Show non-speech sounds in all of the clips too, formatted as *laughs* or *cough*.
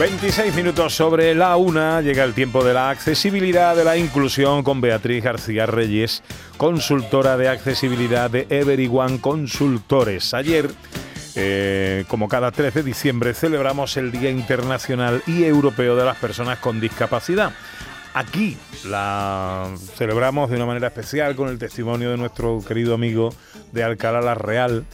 26 minutos sobre la una, llega el tiempo de la accesibilidad, de la inclusión con Beatriz García Reyes, consultora de accesibilidad de Everyone Consultores. Ayer, eh, como cada 13 de diciembre, celebramos el Día Internacional y Europeo de las Personas con Discapacidad. Aquí la celebramos de una manera especial con el testimonio de nuestro querido amigo de Alcalá la Real,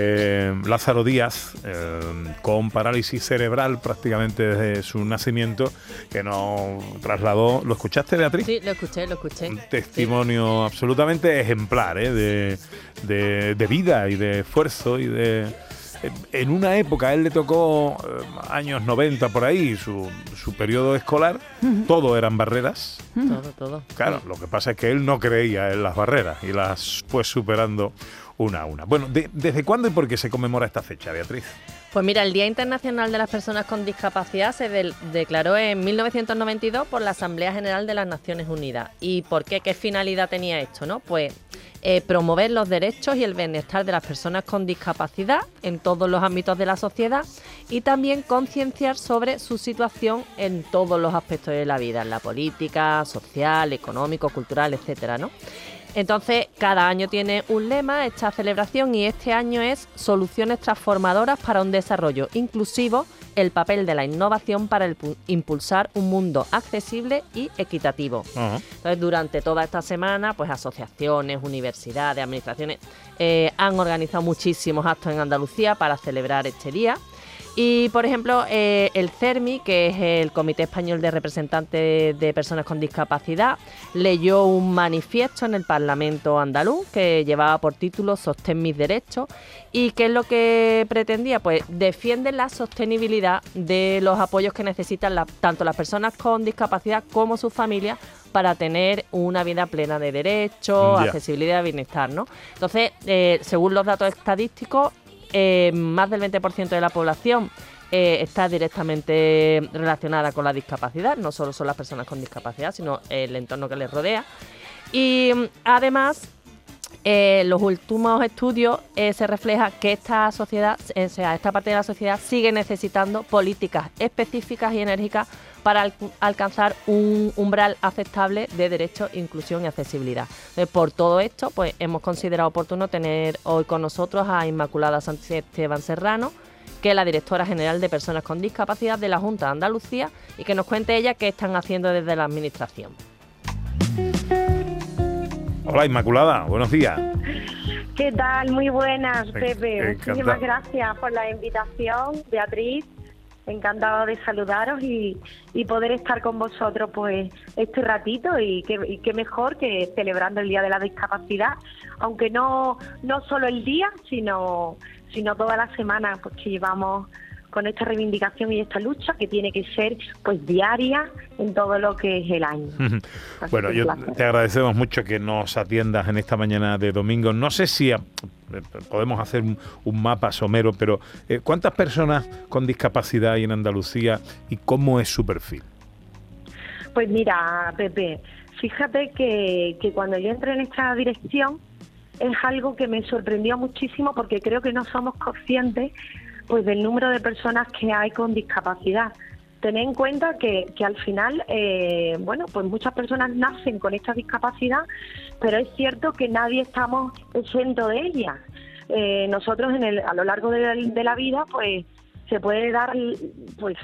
eh, Lázaro Díaz, eh, con parálisis cerebral prácticamente desde su nacimiento, que nos trasladó. ¿Lo escuchaste, Beatriz? Sí, lo escuché, lo escuché. Un testimonio absolutamente ejemplar ¿eh? de, de vida y de esfuerzo y de en una época, a él le tocó años 90 por ahí, su, su periodo escolar, todo eran barreras. Todo, todo. Claro, lo que pasa es que él no creía en las barreras y las fue superando una a una. Bueno, ¿desde cuándo y por qué se conmemora esta fecha, Beatriz? Pues mira, el Día Internacional de las Personas con Discapacidad se declaró en 1992 por la Asamblea General de las Naciones Unidas. ¿Y por qué? ¿Qué finalidad tenía esto? No? Pues eh, promover los derechos y el bienestar de las personas con discapacidad en todos los ámbitos de la sociedad y también concienciar sobre su situación en todos los aspectos de la vida, en la política, social, económico, cultural, etcétera, ¿no? Entonces, cada año tiene un lema esta celebración y este año es Soluciones transformadoras para un desarrollo inclusivo, el papel de la innovación para impulsar un mundo accesible y equitativo. Entonces, durante toda esta semana, pues asociaciones, universidades, administraciones eh, han organizado muchísimos actos en Andalucía para celebrar este día. Y, por ejemplo, eh, el CERMI, que es el Comité Español de Representantes de Personas con Discapacidad, leyó un manifiesto en el Parlamento andaluz que llevaba por título Sostén mis derechos. ¿Y qué es lo que pretendía? Pues defiende la sostenibilidad de los apoyos que necesitan tanto las personas con discapacidad como sus familias para tener una vida plena de derechos, accesibilidad y bienestar, ¿no? Entonces, eh, según los datos estadísticos, eh, más del 20% de la población eh, está directamente relacionada con la discapacidad, no solo son las personas con discapacidad, sino el entorno que les rodea. Y mm, además, eh, los últimos estudios se refleja que esta sociedad, o sea, esta parte de la sociedad sigue necesitando políticas específicas y enérgicas para alcanzar un umbral aceptable de derecho, inclusión y accesibilidad. por todo esto, pues hemos considerado oportuno tener hoy con nosotros a Inmaculada Sánchez Esteban Serrano, que es la directora general de Personas con Discapacidad de la Junta de Andalucía, y que nos cuente ella qué están haciendo desde la Administración. Hola Inmaculada, buenos días. ¿Qué tal? Muy buenas, Pepe. Muchísimas gracias por la invitación, Beatriz encantado de saludaros y, poder estar con vosotros pues este ratito y qué, mejor que celebrando el Día de la Discapacidad, aunque no, no solo el día, sino, sino toda la semana pues, que llevamos con esta reivindicación y esta lucha que tiene que ser pues diaria en todo lo que es el año. bueno, yo te agradecemos mucho que nos atiendas en esta mañana de domingo. No sé si eh, podemos hacer un, mapa somero, pero eh, ¿cuántas personas con discapacidad hay en Andalucía y cómo es su perfil? Pues mira, Pepe, fíjate que, que cuando yo entré en esta dirección es algo que me sorprendió muchísimo porque creo que no somos conscientes pues del número de personas que hay con discapacidad. Tened en cuenta que, que al final, eh, bueno, pues muchas personas nacen con esta discapacidad, pero es cierto que nadie estamos exento de ella. Eh, nosotros en el, a lo largo de de la vida, pues se puede dar, pues,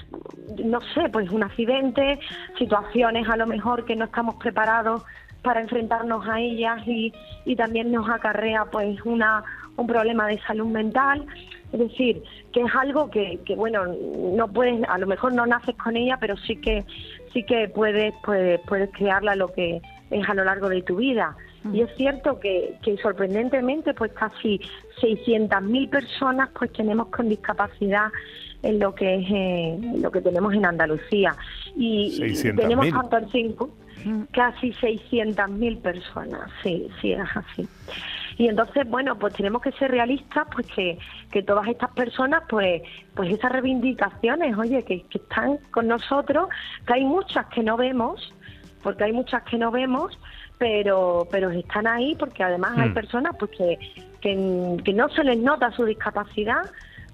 no sé, pues un accidente, situaciones a lo mejor que no estamos preparados para enfrentarnos a ellas y, y también nos acarrea pues una, un problema de salud mental. Es decir, que es algo que, que, bueno, no puedes, a lo mejor no naces con ella, pero sí que sí que puedes, puedes, puedes crearla lo que es a lo largo de tu vida. Y es cierto que, que sorprendentemente, pues casi 600.000 personas pues tenemos con discapacidad en lo que es eh, lo que tenemos en Andalucía. Y tenemos tanto el 5, casi 600.000 personas, sí, sí, es así. Y entonces, bueno, pues tenemos que ser realistas, pues que, que todas estas personas, pues, pues esas reivindicaciones, oye, que, que están con nosotros, que hay muchas que no vemos, porque hay muchas que no vemos, pero, pero están ahí porque además hay Mm. personas pues que, que, que no se les nota su discapacidad,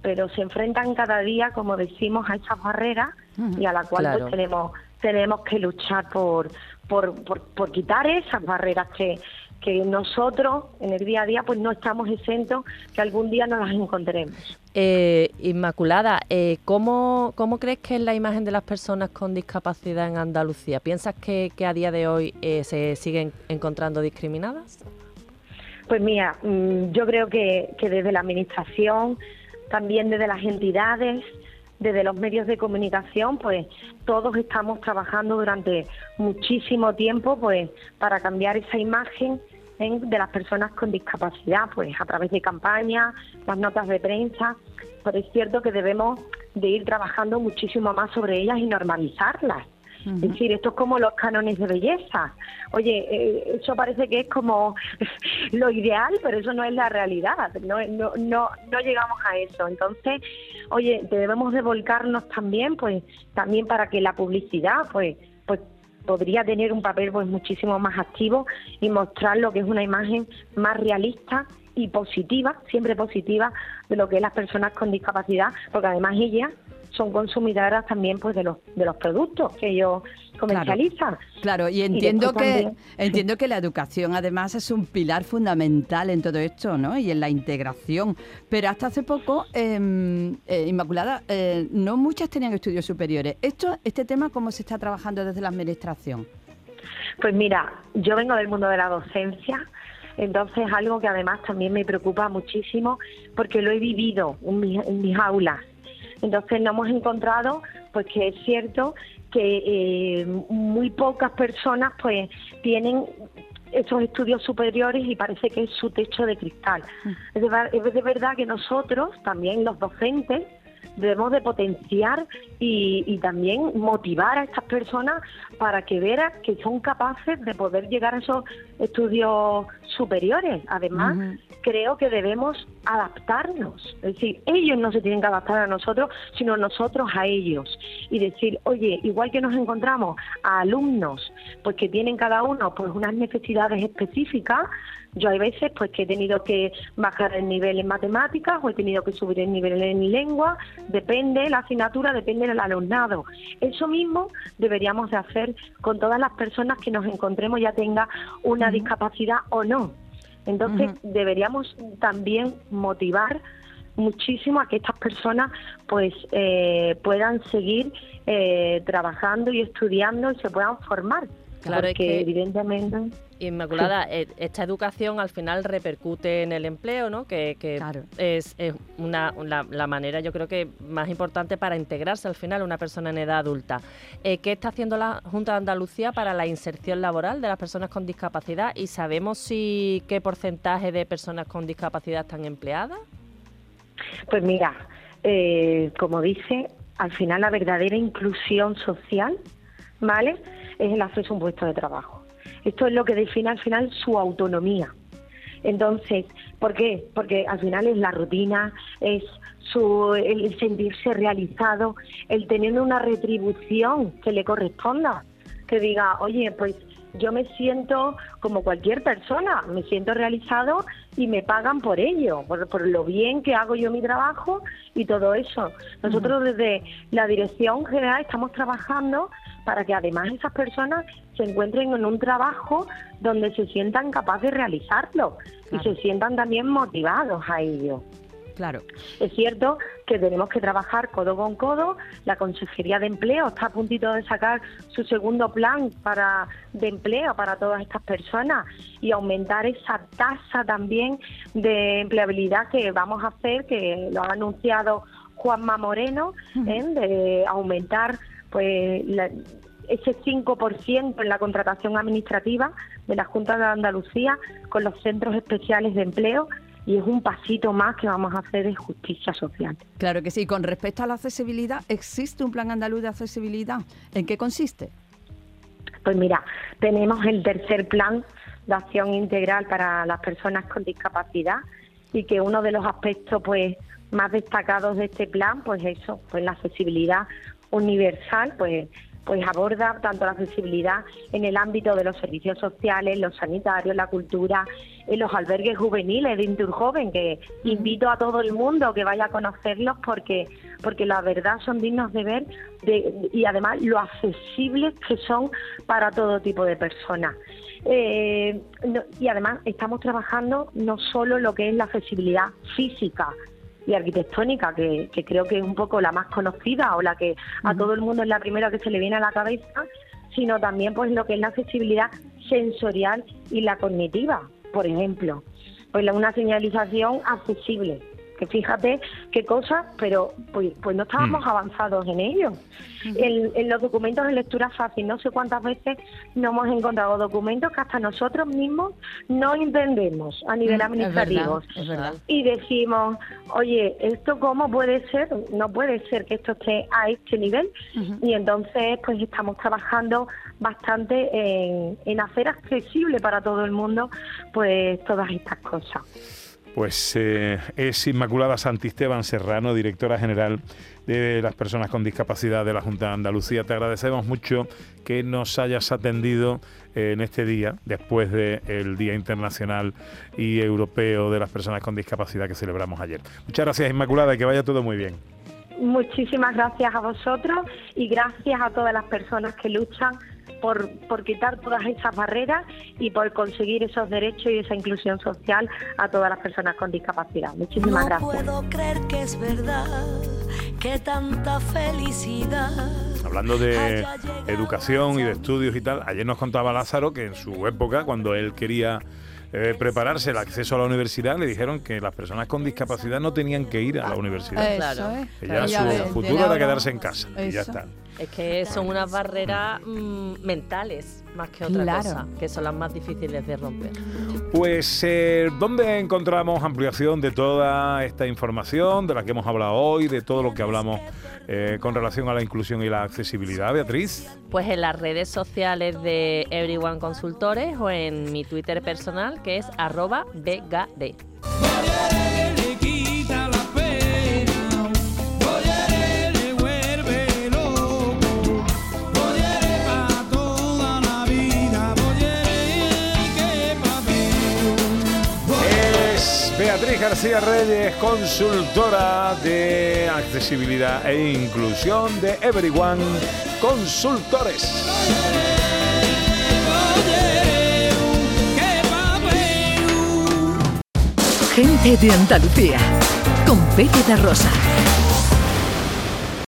pero se enfrentan cada día, como decimos, a esas barreras y a la cual Claro. pues tenemos tenemos que luchar por, por, por, por quitar esas barreras que, que nosotros en el día a día pues no estamos exentos que algún día nos las encontremos. Eh, Inmaculada, eh, ¿cómo, ¿cómo crees que es la imagen de las personas con discapacidad en Andalucía? ¿Piensas que, que a día de hoy eh, se siguen encontrando discriminadas? Pues mira, mm, yo creo que, que desde la Administración, también desde las entidades, desde los medios de comunicación, pues todos estamos trabajando durante muchísimo tiempo pues para cambiar esa imagen ¿eh? de las personas con discapacidad, pues a través de campañas, las notas de prensa, pero es cierto que debemos de ir trabajando muchísimo más sobre ellas y normalizarlas. Es decir, esto es como los cánones de belleza. Oye, eh, eso parece que es como *laughs* lo ideal, pero eso no es la realidad. No, no, no, no llegamos a eso. Entonces, oye, debemos de volcarnos también, pues, también para que la publicidad, pues, pues podría tener un papel pues muchísimo más activo y mostrar lo que es una imagen más realista y positiva, siempre positiva, de lo que es las personas con discapacidad, porque además ellas son consumidoras también pues de los de los productos que ellos comercializan. Claro, y Y entiendo que también- entiendo que la educación además es un pilar fundamental en todo esto, ¿no? Y en la integración. Pero hasta hace poco, eh, eh, Inmaculada, eh, no muchas tenían estudios superiores. Esto, este tema, ¿cómo se está trabajando desde la administración? Pues mira, yo vengo del mundo de la docencia, entonces algo que además también me preocupa muchísimo porque lo he vivido en mis, en mis aulas. Entonces nos hemos encontrado pues que es cierto que eh, muy pocas personas pues tienen esos estudios superiores y parece que es su techo de cristal. Es de, ver- es de verdad que nosotros, también los docentes, debemos de potenciar y, y también motivar a estas personas para que vean que son capaces de poder llegar a esos estudios superiores. Además, creo que debemos adaptarnos. Es decir, ellos no se tienen que adaptar a nosotros, sino nosotros a ellos. Y decir, oye, igual que nos encontramos a alumnos, pues que tienen cada uno pues unas necesidades específicas, yo hay veces pues que he tenido que bajar el nivel en matemáticas o he tenido que subir el nivel en lengua, depende la asignatura, depende del alumnado. Eso mismo deberíamos de hacer con todas las personas que nos encontremos, ya tenga una discapacidad o no. Entonces deberíamos también motivar muchísimo a que estas personas pues eh, puedan seguir eh, trabajando y estudiando y se puedan formar. Claro, es que- evidentemente Inmaculada, eh, esta educación al final repercute en el empleo, ¿no? Que, que Claro. es, es una, la, la manera, yo creo que más importante para integrarse al final una persona en edad adulta. Eh, ¿Qué está haciendo la Junta de Andalucía para la inserción laboral de las personas con discapacidad? ¿Y sabemos si qué porcentaje de personas con discapacidad están empleadas? Pues mira, eh, como dice, al final la verdadera inclusión social, ¿vale? Es el acceso a un puesto de trabajo. Esto es lo que define al final su autonomía. Entonces, ¿por qué? Porque al final es la rutina, es su, el sentirse realizado, el tener una retribución que le corresponda, que diga, oye, pues yo me siento como cualquier persona, me siento realizado y me pagan por ello, por, por lo bien que hago yo mi trabajo y todo eso. Nosotros desde la Dirección General estamos trabajando para que además esas personas se encuentren en un trabajo donde se sientan capaces de realizarlo Claro. y se sientan también motivados a ello. Claro. Es cierto que tenemos que trabajar codo con codo. La Consejería de Empleo está a puntito de sacar su segundo plan para de empleo para todas estas personas y aumentar esa tasa también de empleabilidad que vamos a hacer, que lo ha anunciado Juanma Moreno, ¿eh? de aumentar pues la- ese 5% en la contratación administrativa de la Junta de Andalucía con los centros especiales de empleo y es un pasito más que vamos a hacer de justicia social. Claro que sí. Con respecto a la accesibilidad, ¿existe un plan andaluz de accesibilidad? ¿En qué consiste? Pues mira, tenemos el tercer plan de acción integral para las personas con discapacidad y que uno de los aspectos pues más destacados de este plan pues eso pues la accesibilidad universal pues pues aborda tanto la accesibilidad en el ámbito de los servicios sociales, los sanitarios, la cultura, en los albergues juveniles de Inturjoven, que invito a todo el mundo que vaya a conocerlos porque, porque la verdad son dignos de ver y además lo accesibles que son para todo tipo de personas. Eh, y además estamos trabajando no solo lo que es la accesibilidad física, y arquitectónica, que, creo que es un poco la más conocida o la que a todo el mundo es la primera que se le viene a la cabeza, sino también pues lo que es la accesibilidad sensorial y la cognitiva, por ejemplo. Pues una señalización accesible que fíjate qué cosas, pero pues, pues no estábamos mm. avanzados en ello. en, los documentos de lectura fácil, no sé cuántas veces no hemos encontrado documentos que hasta nosotros mismos no entendemos a nivel mm, administrativo. Y decimos, oye, ¿esto cómo puede ser? No puede ser que esto esté a este nivel. Y entonces, pues estamos trabajando bastante en, en hacer accesible para todo el mundo, pues todas estas cosas. Pues eh, es Inmaculada Santisteban Serrano, directora general de las personas con discapacidad de la Junta de Andalucía. Te agradecemos mucho que nos hayas atendido eh, en este día, después del Día Internacional y Europeo de las Personas con Discapacidad que celebramos ayer. Muchas gracias Inmaculada y que vaya todo muy bien. Muchísimas gracias a vosotros y gracias a todas las personas que luchan por, por quitar todas esas barreras y por conseguir esos derechos y esa inclusión social a todas las personas con discapacidad. Muchísimas gracias. No puedo creer que es verdad, que tanta felicidad. Hablando de educación y de estudios y tal, ayer nos contaba Lázaro que en su época, cuando él quería eh, prepararse el acceso a la universidad, le dijeron que las personas con discapacidad no tenían que ir a la universidad. Claro. Que ya su futuro era quedarse en casa y ya está. Es que son unas barreras mm, mentales más que otra cosa, que son las más difíciles de romper. Pues, eh, ¿dónde encontramos ampliación de toda esta información, de la que hemos hablado hoy, de todo lo que hablamos eh, con relación a la inclusión y la accesibilidad, Beatriz? Pues en las redes sociales de Everyone Consultores o en mi Twitter personal, que es arroba BGD. Beatriz García Reyes, consultora de accesibilidad e inclusión de Everyone Consultores. Gente de Andalucía, con Pepe de Rosa.